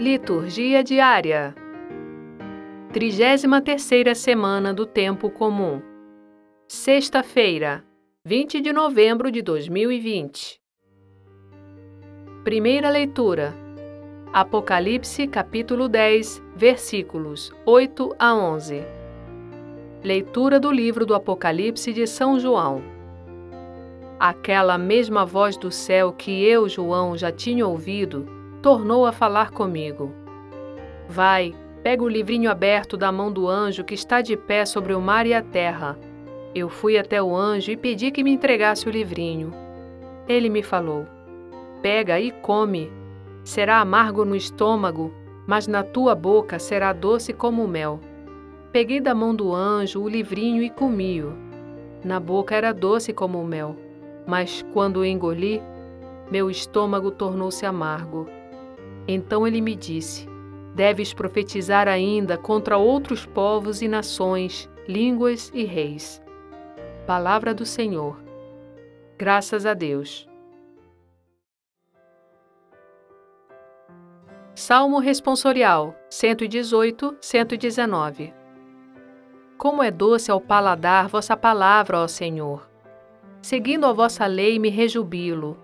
Liturgia diária. 33ª semana do tempo comum. Sexta-feira, 20 de novembro de 2020. Primeira leitura. Apocalipse, capítulo 10, versículos 8 a 11. Leitura do livro do Apocalipse de São João. Aquela mesma voz do céu que eu, João, já tinha ouvido, tornou a falar comigo. Vai, pega o livrinho aberto da mão do anjo que está de pé sobre o mar e a terra. Eu fui até o anjo e pedi que me entregasse o livrinho. Ele me falou: Pega e come. Será amargo no estômago, mas na tua boca será doce como mel. Peguei da mão do anjo o livrinho e comi-o. Na boca era doce como mel mas quando o engoli, meu estômago tornou-se amargo. Então ele me disse: Deves profetizar ainda contra outros povos e nações, línguas e reis. Palavra do Senhor. Graças a Deus. Salmo Responsorial 118, 119 Como é doce ao paladar vossa palavra, ó Senhor! Seguindo a vossa lei, me rejubilo,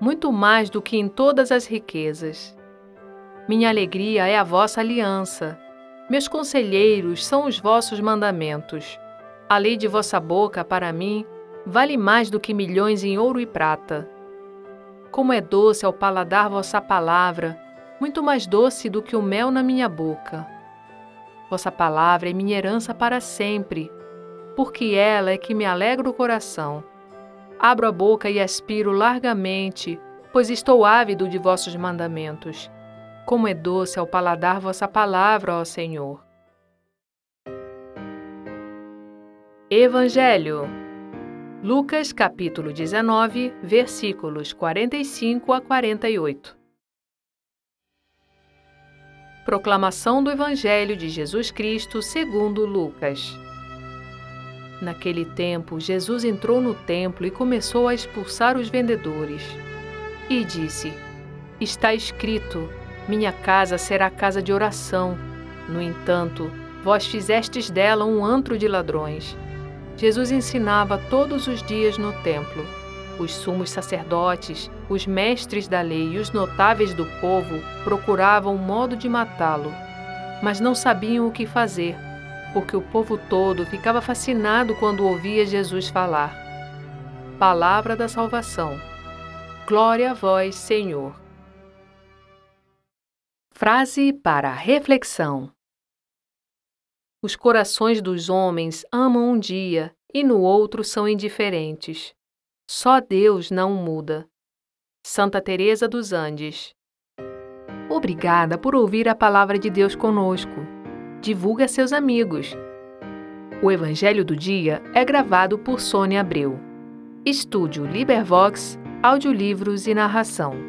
muito mais do que em todas as riquezas. Minha alegria é a vossa aliança. Meus conselheiros são os vossos mandamentos. A lei de vossa boca, para mim, vale mais do que milhões em ouro e prata. Como é doce ao paladar vossa palavra, muito mais doce do que o mel na minha boca. Vossa palavra é minha herança para sempre, porque ela é que me alegra o coração. Abro a boca e aspiro largamente, pois estou ávido de vossos mandamentos. Como é doce ao paladar vossa palavra, ó Senhor. Evangelho Lucas capítulo 19, versículos 45 a 48. Proclamação do Evangelho de Jesus Cristo segundo Lucas. Naquele tempo, Jesus entrou no templo e começou a expulsar os vendedores. E disse: Está escrito: Minha casa será casa de oração. No entanto, vós fizestes dela um antro de ladrões. Jesus ensinava todos os dias no templo. Os sumos sacerdotes, os mestres da lei e os notáveis do povo procuravam um modo de matá-lo, mas não sabiam o que fazer porque o povo todo ficava fascinado quando ouvia Jesus falar. Palavra da salvação. Glória a vós, Senhor. Frase para reflexão: Os corações dos homens amam um dia e no outro são indiferentes. Só Deus não muda. Santa Teresa dos Andes. Obrigada por ouvir a palavra de Deus conosco divulgue a seus amigos. O Evangelho do Dia é gravado por Sônia Abreu. Estúdio Libervox, audiolivros e narração.